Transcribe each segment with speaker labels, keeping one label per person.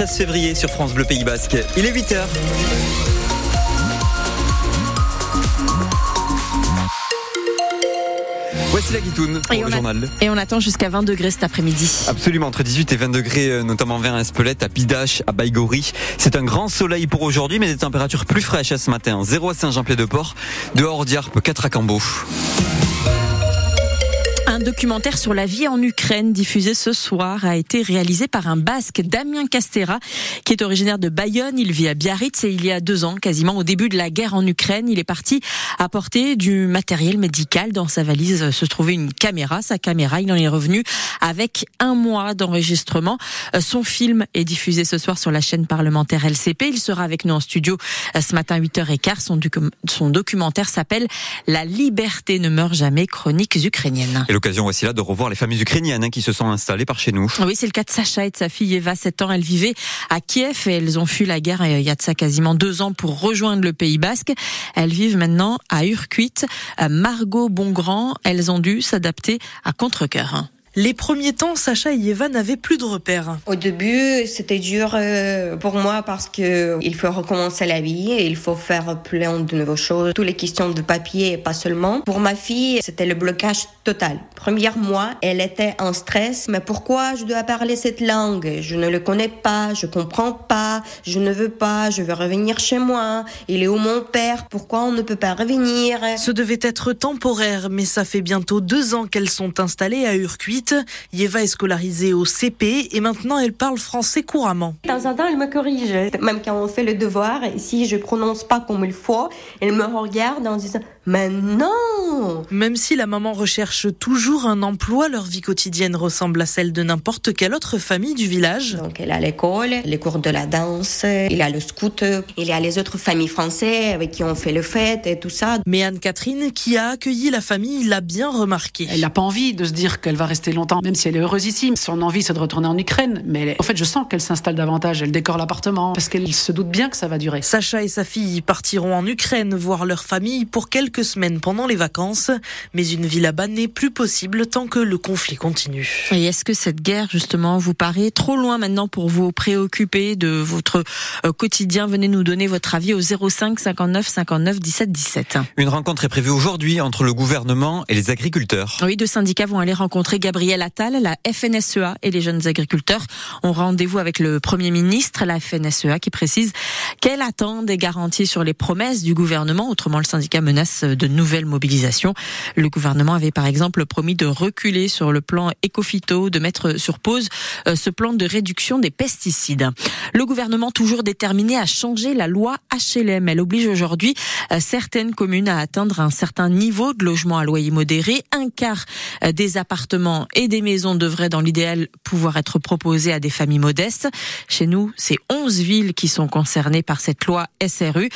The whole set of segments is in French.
Speaker 1: 13 février sur France Bleu Pays Basque. Il est 8h. Voici la guitoune pour
Speaker 2: Et
Speaker 1: le journal.
Speaker 2: et on attend jusqu'à 20 degrés cet après-midi.
Speaker 1: Absolument, entre 18 et 20 degrés, euh, notamment vers Espelette, à Pidache, à Baïgori. C'est un grand soleil pour aujourd'hui, mais des températures plus fraîches à ce matin. 0 à Saint-Jean-Pied-de-Port, dehors d'Iarpe, 4 à Cambo.
Speaker 2: Documentaire sur la vie en Ukraine diffusé ce soir a été réalisé par un basque, Damien Castera, qui est originaire de Bayonne. Il vit à Biarritz et il y a deux ans, quasiment au début de la guerre en Ukraine, il est parti apporter du matériel médical. Dans sa valise se trouvait une caméra. Sa caméra, il en est revenu avec un mois d'enregistrement. Son film est diffusé ce soir sur la chaîne parlementaire LCP. Il sera avec nous en studio euh, ce matin 8h15. Son, son documentaire s'appelle La liberté ne meurt jamais, chroniques ukrainiennes.
Speaker 1: L'occasion voici là de revoir les familles ukrainiennes hein, qui se sont installées par chez nous.
Speaker 2: Oui, c'est le cas de Sacha et de sa fille Eva, 7 ans. Elles vivaient à Kiev et elles ont fui la guerre euh, il y a de ça quasiment deux ans pour rejoindre le Pays Basque. Elles vivent maintenant à Urquit. Euh, Margot Bongrand, elles ont dû s'adapter à contre-cœur.
Speaker 3: Les premiers temps, Sacha et Eva n'avaient plus de repères.
Speaker 4: Au début, c'était dur euh, pour moi parce que il faut recommencer la vie et il faut faire plein de nouvelles choses. Toutes les questions de papier et pas seulement. Pour ma fille, c'était le blocage total. Premier mois, elle était en stress. Mais pourquoi je dois parler cette langue? Je ne le connais pas, je comprends pas, je ne veux pas, je veux revenir chez moi. Il est où mon père? Pourquoi on ne peut pas revenir?
Speaker 3: Ce devait être temporaire, mais ça fait bientôt deux ans qu'elles sont installées à Urquit. Yeva est scolarisée au CP et maintenant elle parle français couramment.
Speaker 4: De temps en temps, elle me corrige. Même quand on fait le devoir, si je prononce pas comme il faut, elle me regarde en disant Mais non
Speaker 3: Même si la maman recherche toujours un emploi, leur vie quotidienne ressemble à celle de n'importe quelle autre famille du village.
Speaker 4: Donc, elle a l'école, les cours de la danse, il y a le scout, il y a les autres familles françaises avec qui on fait le fête et tout ça.
Speaker 3: Mais Anne-Catherine, qui a accueilli la famille, l'a bien remarqué.
Speaker 5: Elle n'a pas envie de se dire qu'elle va rester longtemps, même si elle est heureuse ici. Son envie, c'est de retourner en Ukraine. Mais elle- en fait, je sens qu'elle s'installe davantage. Elle décore l'appartement parce qu'elle se doute bien que ça va durer.
Speaker 3: Sacha et sa fille partiront en Ukraine voir leur famille pour quelques semaines pendant les vacances. Mais une vie là-bas n'est plus possible tant que le conflit continue.
Speaker 2: Et est-ce que cette guerre, justement, vous paraît trop loin maintenant pour vous préoccuper de votre euh, quotidien? Venez nous donner votre avis au 05 59 59 17 17.
Speaker 1: Une rencontre est prévue aujourd'hui entre le gouvernement et les agriculteurs.
Speaker 2: Oui, deux syndicats vont aller rencontrer Gabriel Attal, la FNSEA et les jeunes agriculteurs ont rendez-vous avec le Premier ministre, la FNSEA, qui précise qu'elle attend des garanties sur les promesses du gouvernement. Autrement, le syndicat menace de nouvelles mobilisations. Le gouvernement avait par exemple promis de reculer sur le plan écophyto, de mettre sur pause euh, ce plan de réduction des pesticides. Le gouvernement toujours déterminé à changer la loi HLM. Elle oblige aujourd'hui euh, certaines communes à atteindre un certain niveau de logement à loyer modéré. Un quart euh, des appartements et des maisons devraient dans l'idéal pouvoir être proposés à des familles modestes. Chez nous, c'est 11 villes qui sont concernées par cette loi SRU.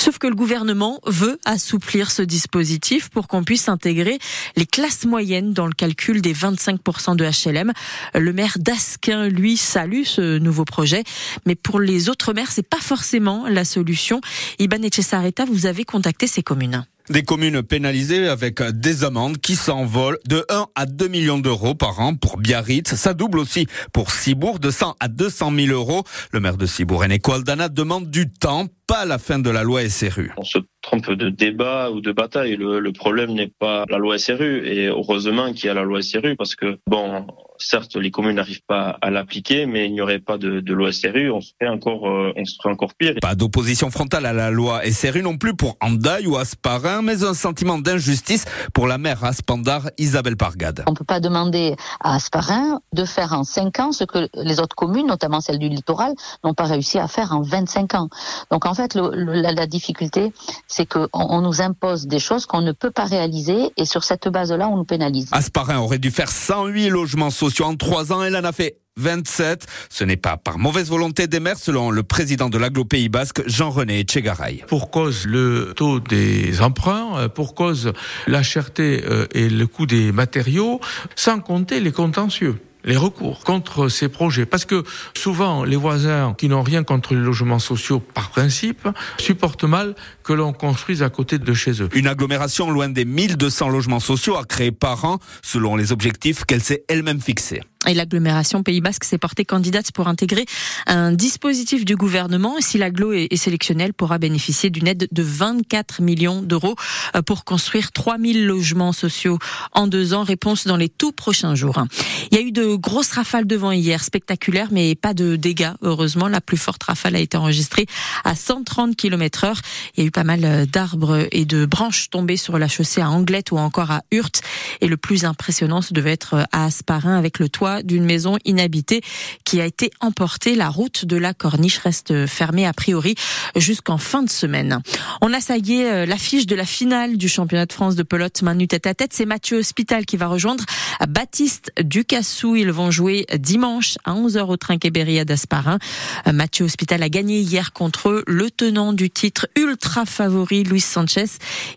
Speaker 2: Sauf que le gouvernement veut assouplir ce dispositif pour qu'on puisse intégrer les classes moyennes dans le calcul des 25% de HLM. Le maire d'Asquin, lui, salue ce nouveau projet. Mais pour les autres maires, c'est pas forcément la solution. Iban Etchesareta, vous avez contacté ces communes.
Speaker 6: Des communes pénalisées avec des amendes qui s'envolent de 1 à 2 millions d'euros par an pour Biarritz. Ça double aussi pour Cibourg de 100 à 200 000 euros. Le maire de Cibourg, Eneko Aldana, demande du temps, pas la fin de la loi SRU.
Speaker 7: on se trompe de débat ou de bataille. Le, le problème n'est pas la loi SRU et heureusement qu'il y a la loi SRU parce que bon, certes les communes n'arrivent pas à l'appliquer, mais il n'y aurait pas de, de loi SRU, on serait encore, euh, on serait encore pire.
Speaker 6: Pas d'opposition frontale à la loi SRU non plus pour Andaille ou Asparin, mais un sentiment d'injustice pour la maire Aspandar, Isabelle Pargade.
Speaker 8: On ne peut pas demander à Asparin de faire en 5 ans ce que les autres communes, notamment celles du littoral, n'ont pas réussi à faire en 25 ans. Donc en fait, le- le- la, la difficulté, c'est qu'on on nous impose des choses qu'on ne peut pas réaliser et sur cette base-là, on nous pénalise.
Speaker 6: Asparin aurait dû faire 108 logements sociaux en 3 ans, elle en a fait 27. Ce n'est pas par mauvaise volonté des maires, selon le président de l'Aglo Pays Basque, Jean-René Etchegaray.
Speaker 9: pour cause le taux des emprunts, euh, pour cause la cherté euh, et le coût des matériaux, sans compter les contentieux les recours contre ces projets. Parce que souvent, les voisins qui n'ont rien contre les logements sociaux par principe supportent mal que l'on construise à côté de chez eux.
Speaker 6: Une agglomération loin des 1200 logements sociaux à créer par an, selon les objectifs qu'elle s'est elle-même fixés.
Speaker 2: Et l'agglomération Pays Basque s'est portée candidate pour intégrer un dispositif du gouvernement. Si l'agglo est sélectionné, elle pourra bénéficier d'une aide de 24 millions d'euros euh, pour construire 3000 logements sociaux en deux ans. Réponse dans les tout prochains jours. Il y a eu de grosses rafales de vent hier, spectaculaires, mais pas de dégâts. Heureusement, la plus forte rafale a été enregistrée à 130 km heure. Il y a eu pas mal euh, d'arbres et de branches tombées sur la chaussée à Anglette ou encore à Hurt. Et le plus impressionnant, ce devait être euh, à Asparin avec le toit d'une maison inhabitée qui a été emportée. La route de la Corniche reste fermée a priori jusqu'en fin de semaine. On a saillé euh, l'affiche de la finale du championnat de France de pelote Manu tête à tête. C'est Mathieu Hospital qui va rejoindre Baptiste Ducassou. Ils vont jouer dimanche à 11h au Trinquet-Berry à Dasparin. Euh, Mathieu Hospital a gagné hier contre le tenant du titre ultra favori Luis Sanchez.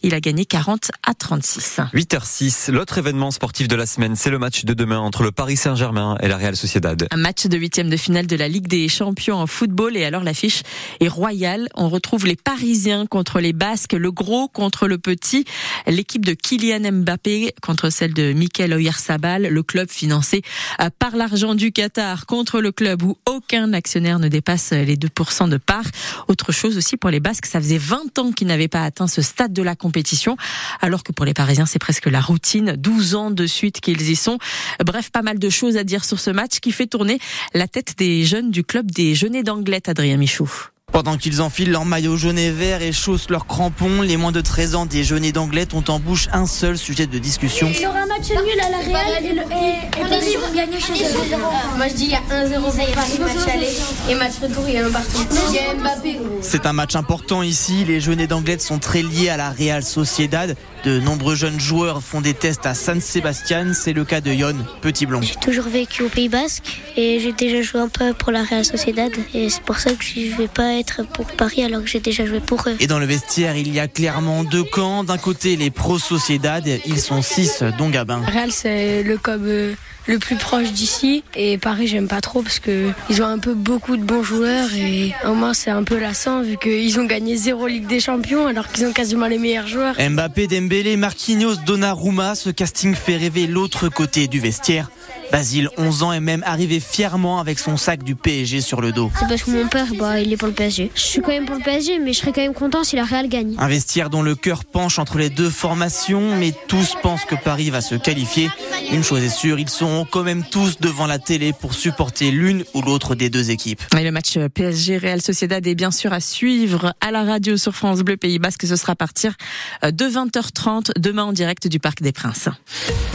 Speaker 2: Il a gagné 40 à 36.
Speaker 1: 8h06. L'autre événement sportif de la semaine, c'est le match de demain entre le Paris Saint-Germain Et la Real Sociedad.
Speaker 2: Un match de huitième de finale de la Ligue des Champions en football et alors l'affiche est royale. On retrouve les Parisiens contre les Basques, le gros contre le petit, l'équipe de Kylian Mbappé contre celle de Mikel Oyarzabal, le club financé euh, par l'argent du Qatar contre le club où aucun actionnaire ne dépasse les 2% de part. Autre chose aussi pour les Basques, ça faisait 20 ans qu'ils n'avaient pas atteint ce stade de la compétition, alors que pour les Parisiens c'est presque la routine, 12 ans de suite qu'ils y sont. Bref, pas mal de choses à dire sur ce match qui fait tourner la tête des jeunes du club des Jeunets d'Anglette, Adrien Michaud.
Speaker 10: Pendant qu'ils enfilent leur maillot jaune et vert et chaussent leurs crampons, les moins de 13 ans des Jeunets d'Anglette ont en bouche un seul sujet de discussion.
Speaker 11: Il y aura un match nul à la Real et, et, chez eux.
Speaker 12: Moi je dis il y a 1-0 pour Paris match aller et match retour il y a un partout.
Speaker 10: C'est un match important ici. Les Jeunets d'Anglette sont très liés à la Real Sociedad. De nombreux jeunes joueurs font des tests à San Sebastian. C'est le cas de Yon, petit blond.
Speaker 13: J'ai toujours vécu au Pays Basque et j'ai déjà joué un peu pour la Real Sociedad. Et c'est pour ça que je ne vais pas être pour Paris alors que j'ai déjà joué pour eux.
Speaker 10: Et dans le vestiaire, il y a clairement deux camps. D'un côté, les Pro Sociedad. Ils sont six, dont Gabin.
Speaker 14: Real, c'est le club euh, le plus proche d'ici. Et Paris, j'aime pas trop parce que ils ont un peu beaucoup de bons joueurs et au moins c'est un peu lassant vu qu'ils ont gagné zéro Ligue des Champions alors qu'ils ont quasiment les meilleurs joueurs.
Speaker 10: Mbappé, Dembélé, Marquinhos, Donnarumma, ce casting fait rêver l'autre côté du vestiaire. Basile, 11 ans, est même arrivé fièrement avec son sac du PSG sur le dos.
Speaker 13: C'est parce que mon père, bah, il est pour le PSG. Je suis quand même pour le PSG, mais je serais quand même content si la Real gagne.
Speaker 10: Un vestiaire dont le cœur penche entre les deux formations, mais tous pensent que Paris va se qualifier. Une chose est sûre, ils seront quand même tous devant la télé pour supporter l'une ou l'autre des deux équipes.
Speaker 2: Et le match PSG Real Sociedad est bien sûr à suivre à la radio sur France Bleu Pays Basque. Ce sera à partir de 20h30 demain en direct du Parc des Princes.